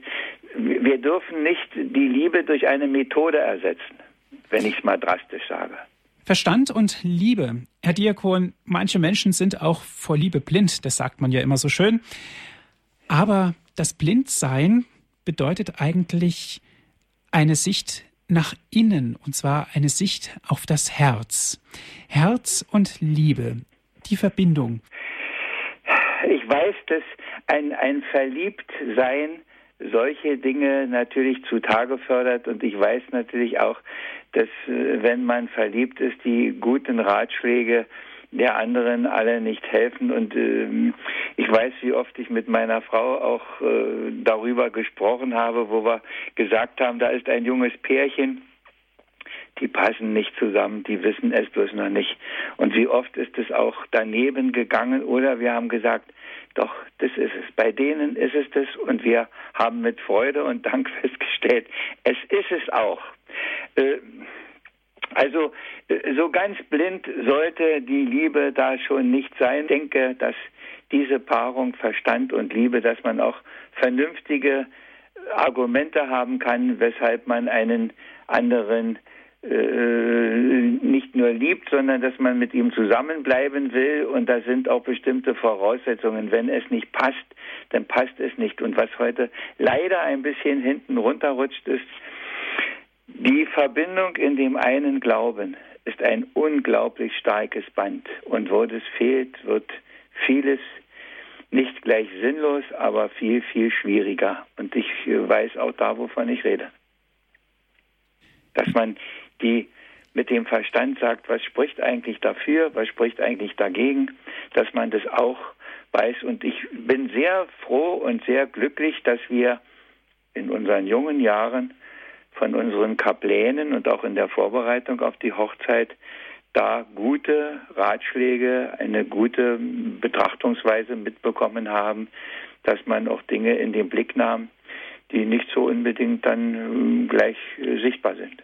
wir dürfen nicht die Liebe durch eine Methode ersetzen, wenn ich es mal drastisch sage. Verstand und Liebe. Herr Diakon, manche Menschen sind auch vor Liebe blind, das sagt man ja immer so schön. Aber das Blindsein bedeutet eigentlich eine Sicht nach innen, und zwar eine Sicht auf das Herz. Herz und Liebe, die Verbindung. Ich weiß, dass ein, ein Verliebtsein solche Dinge natürlich zutage fördert und ich weiß natürlich auch, dass äh, wenn man verliebt ist, die guten Ratschläge der anderen alle nicht helfen und ähm, ich weiß, wie oft ich mit meiner Frau auch äh, darüber gesprochen habe, wo wir gesagt haben, da ist ein junges Pärchen, die passen nicht zusammen, die wissen es bloß noch nicht. Und wie oft ist es auch daneben gegangen oder wir haben gesagt, doch, das ist es. Bei denen ist es das und wir haben mit Freude und Dank festgestellt, es ist es auch. Äh, also äh, so ganz blind sollte die Liebe da schon nicht sein. Ich denke, dass diese Paarung Verstand und Liebe, dass man auch vernünftige Argumente haben kann, weshalb man einen anderen äh, nicht nur liebt, sondern dass man mit ihm zusammenbleiben will und da sind auch bestimmte Voraussetzungen. Wenn es nicht passt, dann passt es nicht. Und was heute leider ein bisschen hinten runterrutscht ist, die Verbindung in dem einen Glauben ist ein unglaublich starkes Band und wo das fehlt, wird vieles nicht gleich sinnlos, aber viel, viel schwieriger. Und ich weiß auch da, wovon ich rede. Dass man die mit dem Verstand sagt, was spricht eigentlich dafür, was spricht eigentlich dagegen, dass man das auch weiß. Und ich bin sehr froh und sehr glücklich, dass wir in unseren jungen Jahren von unseren Kaplänen und auch in der Vorbereitung auf die Hochzeit da gute Ratschläge, eine gute Betrachtungsweise mitbekommen haben, dass man auch Dinge in den Blick nahm, die nicht so unbedingt dann gleich sichtbar sind.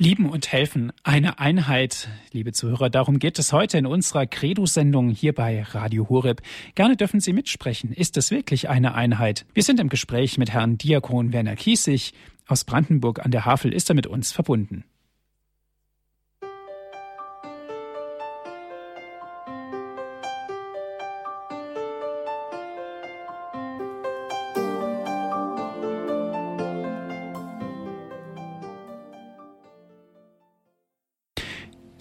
Lieben und helfen, eine Einheit, liebe Zuhörer. Darum geht es heute in unserer Credo-Sendung hier bei Radio Horeb. Gerne dürfen Sie mitsprechen. Ist es wirklich eine Einheit? Wir sind im Gespräch mit Herrn Diakon Werner Kiesig. Aus Brandenburg an der Havel ist er mit uns verbunden.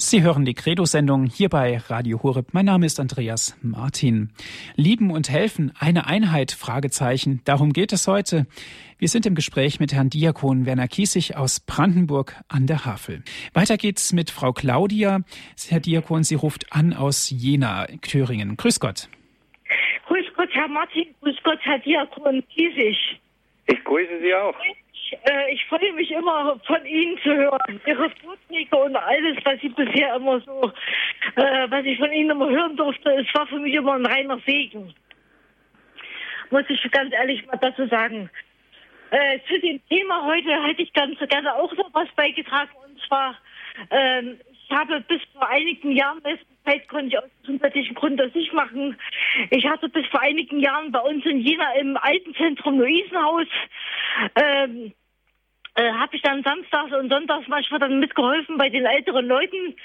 Sie hören die Credo-Sendung hier bei Radio Horeb. Mein Name ist Andreas Martin. Lieben und helfen, eine Einheit? Fragezeichen. Darum geht es heute. Wir sind im Gespräch mit Herrn Diakon Werner Kiesig aus Brandenburg an der Havel. Weiter geht's mit Frau Claudia. Herr Diakon, sie ruft an aus Jena, Thüringen. Grüß Gott. Grüß Gott, Herr Martin. Grüß Gott, Herr Diakon Kiesig. Ich grüße Sie auch äh, ich freue mich immer von Ihnen zu hören. Ihre Vorträge und alles, was ich bisher immer so, äh, was ich von Ihnen immer hören durfte, es war für mich immer ein reiner Segen. Muss ich ganz ehrlich mal dazu sagen. Äh, zu dem Thema heute hätte ich ganz gerne auch noch was beigetragen und zwar, ähm, ich habe bis vor einigen Jahren, Zeit konnte ich aus gesundheitlichen Gründen das nicht machen. Ich hatte bis vor einigen Jahren bei uns in Jena im Altenzentrum Luisenhaus ähm, äh, habe ich dann samstags und sonntags manchmal dann mitgeholfen bei den älteren Leuten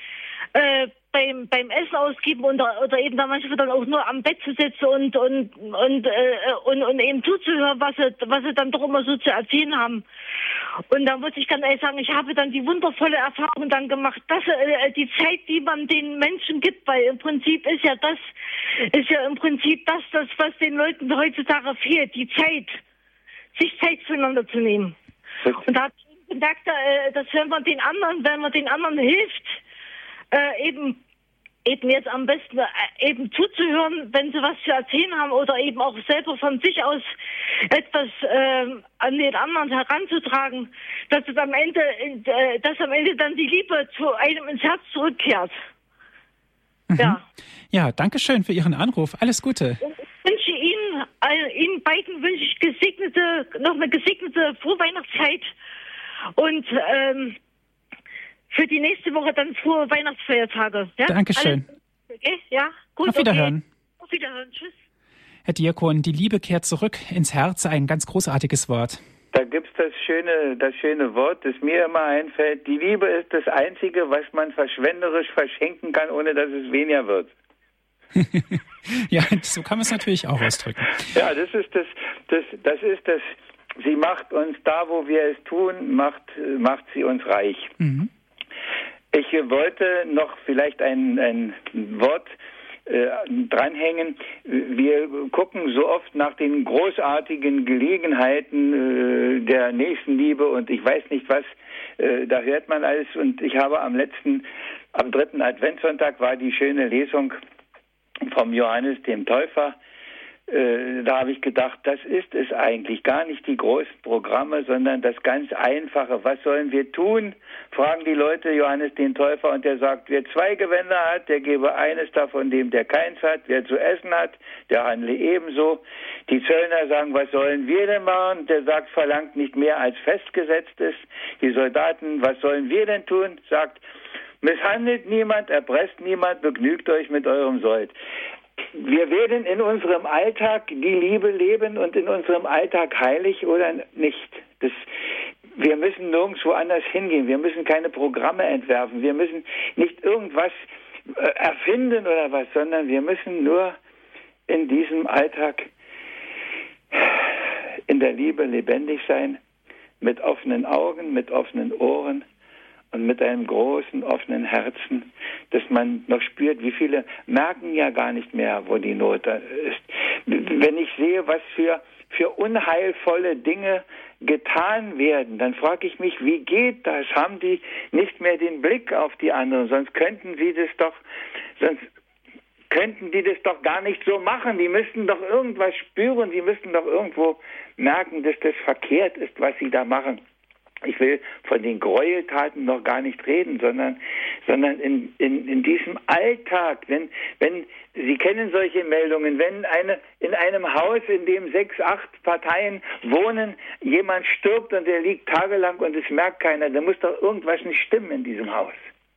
äh, beim beim Essen ausgeben oder oder eben da manchmal dann auch nur am Bett zu sitzen und und und äh, und, und eben zuzuhören, was sie was sie dann doch immer so zu erzählen haben. Und da muss ich ganz ehrlich sagen, ich habe dann die wundervolle Erfahrung dann gemacht, dass äh, die Zeit, die man den Menschen gibt, weil im Prinzip ist ja das ist ja im Prinzip das, das was den Leuten heutzutage fehlt, die Zeit, sich Zeit füreinander zu nehmen. Und da habe ich gedacht, äh, dass wenn man den anderen, wenn man den anderen hilft, äh, eben eben jetzt am besten äh, eben zuzuhören, wenn sie was zu erzählen haben oder eben auch selber von sich aus etwas äh, an den anderen heranzutragen, dass es am Ende, äh, dass am Ende dann die Liebe zu einem ins Herz zurückkehrt. Mhm. Ja. Ja, danke schön für Ihren Anruf. Alles Gute. Ich wünsche Ihnen, äh, Ihnen beiden wünsche ich gesegnete, noch eine gesegnete Vorweihnachtszeit und ähm, für die nächste Woche dann frohe Weihnachtsfeiertage. Ja? Dankeschön. okay, ja, gut. Auf Wiederhören. Okay. Auf Wiederhören. Tschüss. Herr Diakon, die Liebe kehrt zurück ins Herz, ein ganz großartiges Wort. Da gibt es das schöne, das schöne Wort, das mir immer einfällt. Die Liebe ist das Einzige, was man verschwenderisch verschenken kann, ohne dass es weniger wird. ja, so kann man es natürlich auch ausdrücken. Ja, das ist das, das, das ist das. Sie macht uns da, wo wir es tun, macht, macht sie uns reich. Mhm. Ich wollte noch vielleicht ein, ein Wort äh, dranhängen. Wir gucken so oft nach den großartigen Gelegenheiten äh, der Nächstenliebe und ich weiß nicht was, äh, da hört man alles. Und ich habe am letzten, am dritten Adventssonntag war die schöne Lesung vom Johannes dem Täufer äh, da habe ich gedacht, das ist es eigentlich. Gar nicht die großen Programme, sondern das ganz Einfache. Was sollen wir tun? Fragen die Leute Johannes den Täufer und der sagt, wer zwei Gewänder hat, der gebe eines davon dem, der keins hat. Wer zu essen hat, der handle ebenso. Die Zöllner sagen, was sollen wir denn machen? Der sagt, verlangt nicht mehr als festgesetzt ist. Die Soldaten, was sollen wir denn tun? Sagt, Misshandelt niemand, erpresst niemand, begnügt euch mit eurem Sold wir werden in unserem Alltag die Liebe leben und in unserem Alltag heilig oder nicht. Das, wir müssen nirgendwo anders hingehen. Wir müssen keine Programme entwerfen. Wir müssen nicht irgendwas äh, erfinden oder was, sondern wir müssen nur in diesem Alltag in der Liebe lebendig sein, mit offenen Augen, mit offenen Ohren und mit einem großen offenen Herzen, dass man noch spürt, wie viele merken ja gar nicht mehr, wo die Not ist. Wenn ich sehe, was für, für unheilvolle Dinge getan werden, dann frage ich mich, wie geht das? Haben die nicht mehr den Blick auf die anderen? Sonst könnten sie das doch, sonst könnten die das doch gar nicht so machen. Die müssten doch irgendwas spüren, die müssten doch irgendwo merken, dass das verkehrt ist, was sie da machen ich will von den Gräueltaten noch gar nicht reden, sondern, sondern in, in, in diesem Alltag, wenn, wenn, Sie kennen solche Meldungen, wenn eine, in einem Haus, in dem sechs, acht Parteien wohnen, jemand stirbt und der liegt tagelang und es merkt keiner, dann muss doch irgendwas nicht stimmen in diesem Haus.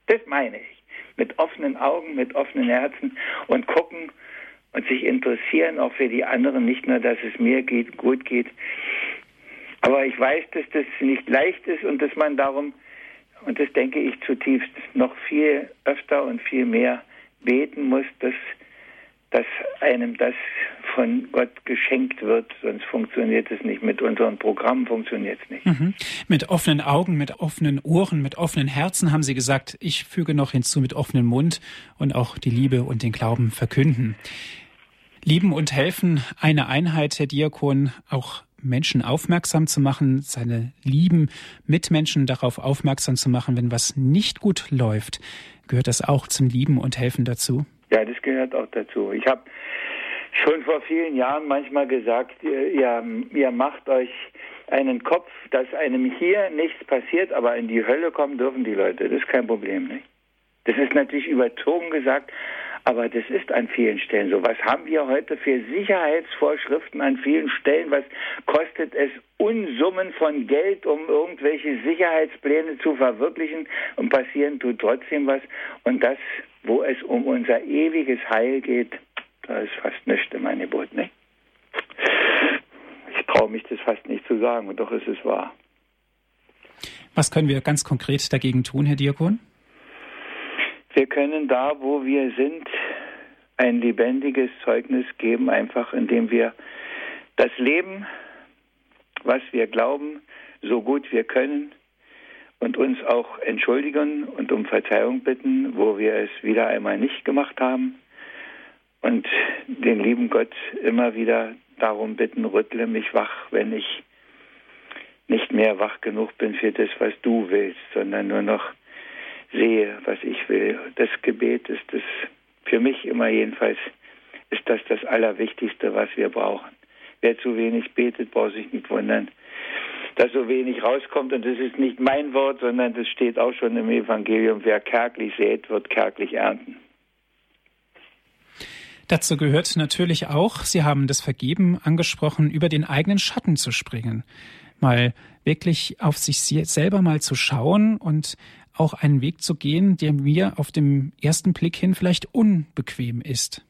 Das meine ich. Mit offenen Augen, mit offenen Herzen und gucken und sich interessieren auch für die anderen, nicht nur, dass es mir geht, gut geht, aber ich weiß, dass das nicht leicht ist und dass man darum, und das denke ich zutiefst, noch viel öfter und viel mehr beten muss, dass, dass einem das von Gott geschenkt wird, sonst funktioniert es nicht. Mit unserem Programm funktioniert es nicht. Mhm. Mit offenen Augen, mit offenen Ohren, mit offenen Herzen haben Sie gesagt, ich füge noch hinzu mit offenem Mund und auch die Liebe und den Glauben verkünden. Lieben und helfen, eine Einheit, Herr Diakon, auch Menschen aufmerksam zu machen, seine lieben Mitmenschen darauf aufmerksam zu machen, wenn was nicht gut läuft. Gehört das auch zum Lieben und Helfen dazu? Ja, das gehört auch dazu. Ich habe schon vor vielen Jahren manchmal gesagt, ihr, ihr, macht euch einen Kopf, dass einem hier nichts passiert, aber in die Hölle kommen dürfen die Leute. Das ist kein Problem, nicht? Das ist natürlich überzogen gesagt, aber das ist an vielen Stellen so. Was haben wir heute für Sicherheitsvorschriften an vielen Stellen? Was kostet es Unsummen von Geld, um irgendwelche Sicherheitspläne zu verwirklichen? Und passieren tut trotzdem was. Und das, wo es um unser ewiges Heil geht, da ist fast nichts im Angebot, ne? Ich traue mich das fast nicht zu sagen, und doch ist es wahr. Was können wir ganz konkret dagegen tun, Herr Diakon? Wir können da, wo wir sind, ein lebendiges Zeugnis geben, einfach indem wir das Leben, was wir glauben, so gut wir können und uns auch entschuldigen und um Verzeihung bitten, wo wir es wieder einmal nicht gemacht haben. Und den lieben Gott immer wieder darum bitten, rüttle mich wach, wenn ich nicht mehr wach genug bin für das, was du willst, sondern nur noch sehe, was ich will. Das Gebet ist es für mich immer jedenfalls, ist das das Allerwichtigste, was wir brauchen. Wer zu wenig betet, braucht sich nicht wundern, dass so wenig rauskommt. Und das ist nicht mein Wort, sondern das steht auch schon im Evangelium. Wer kärglich sät, wird kärglich ernten. Dazu gehört natürlich auch, Sie haben das Vergeben angesprochen, über den eigenen Schatten zu springen. Mal wirklich auf sich selber mal zu schauen und auch einen Weg zu gehen, der mir auf dem ersten Blick hin vielleicht unbequem ist.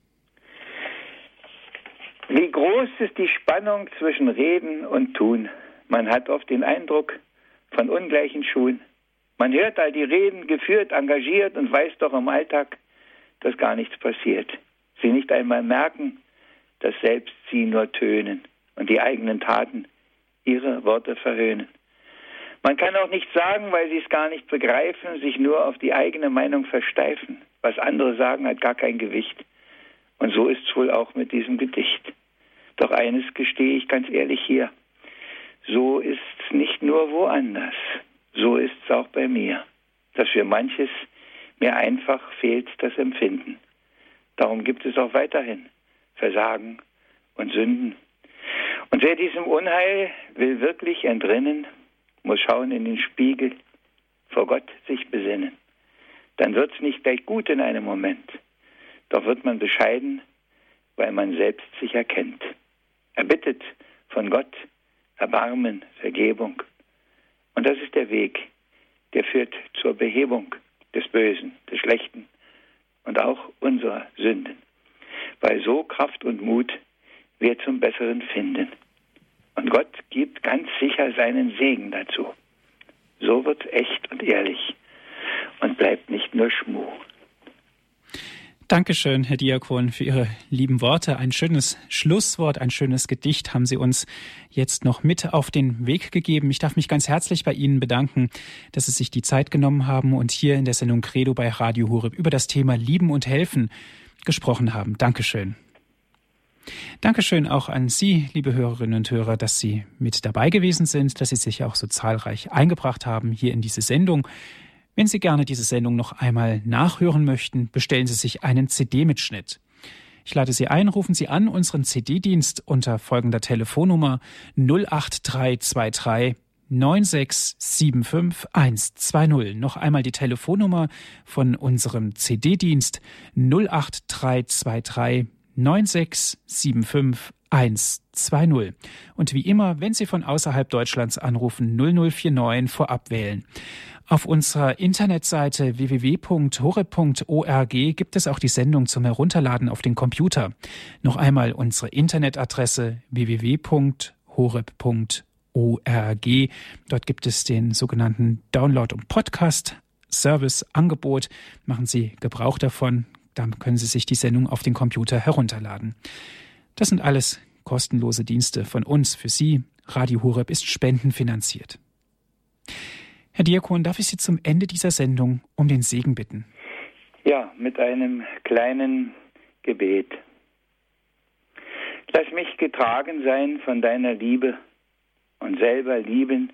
Wie groß ist die Spannung zwischen Reden und Tun? Man hat oft den Eindruck von ungleichen Schuhen. Man hört all die Reden geführt, engagiert und weiß doch im Alltag, dass gar nichts passiert. Sie nicht einmal merken, dass selbst sie nur tönen und die eigenen Taten ihre Worte verhöhnen. Man kann auch nichts sagen, weil sie es gar nicht begreifen, sich nur auf die eigene Meinung versteifen. Was andere sagen, hat gar kein Gewicht. Und so ist es wohl auch mit diesem Gedicht. Doch eines gestehe ich ganz ehrlich hier. So ist es nicht nur woanders. So ist es auch bei mir. Dass für manches mir einfach fehlt das Empfinden. Darum gibt es auch weiterhin Versagen und Sünden. Und wer diesem Unheil will wirklich entrinnen, muss schauen in den Spiegel, vor Gott sich besinnen. Dann wird's nicht gleich gut in einem Moment, doch wird man bescheiden, weil man selbst sich erkennt. Er bittet von Gott Erbarmen, Vergebung. Und das ist der Weg, der führt zur Behebung des Bösen, des Schlechten und auch unserer Sünden. Weil so Kraft und Mut wir zum Besseren finden. Und Gott gibt ganz sicher seinen Segen dazu. So wird echt und ehrlich und bleibt nicht nur Schmuh. Dankeschön, Herr Diakon, für Ihre lieben Worte. Ein schönes Schlusswort, ein schönes Gedicht haben Sie uns jetzt noch mit auf den Weg gegeben. Ich darf mich ganz herzlich bei Ihnen bedanken, dass Sie sich die Zeit genommen haben und hier in der Sendung Credo bei Radio Horeb über das Thema Lieben und Helfen gesprochen haben. Dankeschön. Dankeschön auch an Sie, liebe Hörerinnen und Hörer, dass Sie mit dabei gewesen sind, dass Sie sich auch so zahlreich eingebracht haben hier in diese Sendung. Wenn Sie gerne diese Sendung noch einmal nachhören möchten, bestellen Sie sich einen CD-Mitschnitt. Ich lade Sie ein, rufen Sie an unseren CD-Dienst unter folgender Telefonnummer 08323 9675120. Noch einmal die Telefonnummer von unserem CD-Dienst 08323 9675120. Und wie immer, wenn Sie von außerhalb Deutschlands anrufen, 0049 vorab wählen. Auf unserer Internetseite www.hore.org gibt es auch die Sendung zum Herunterladen auf den Computer. Noch einmal unsere Internetadresse www.horeb.org. Dort gibt es den sogenannten Download- und Podcast-Service-Angebot. Machen Sie Gebrauch davon, dann können Sie sich die Sendung auf den Computer herunterladen. Das sind alles kostenlose Dienste von uns für Sie. Radio Horeb ist spendenfinanziert. Herr Diakon, darf ich Sie zum Ende dieser Sendung um den Segen bitten? Ja, mit einem kleinen Gebet. Lass mich getragen sein von deiner Liebe und selber lieben,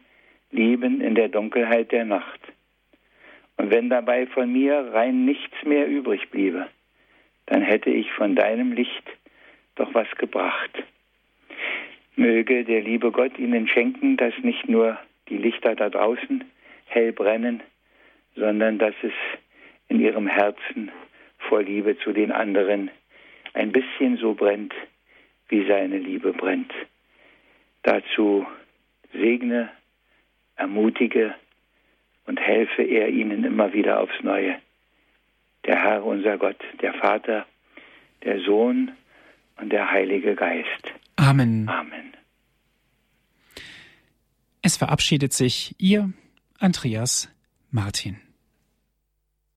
lieben in der Dunkelheit der Nacht. Und wenn dabei von mir rein nichts mehr übrig bliebe, dann hätte ich von deinem Licht doch was gebracht. Möge der liebe Gott Ihnen schenken, dass nicht nur die Lichter da draußen hell brennen, sondern dass es in Ihrem Herzen vor Liebe zu den anderen ein bisschen so brennt, wie seine Liebe brennt. Dazu segne, ermutige, und helfe er ihnen immer wieder aufs Neue. Der Herr, unser Gott, der Vater, der Sohn und der Heilige Geist. Amen. Amen. Es verabschiedet sich Ihr Andreas Martin.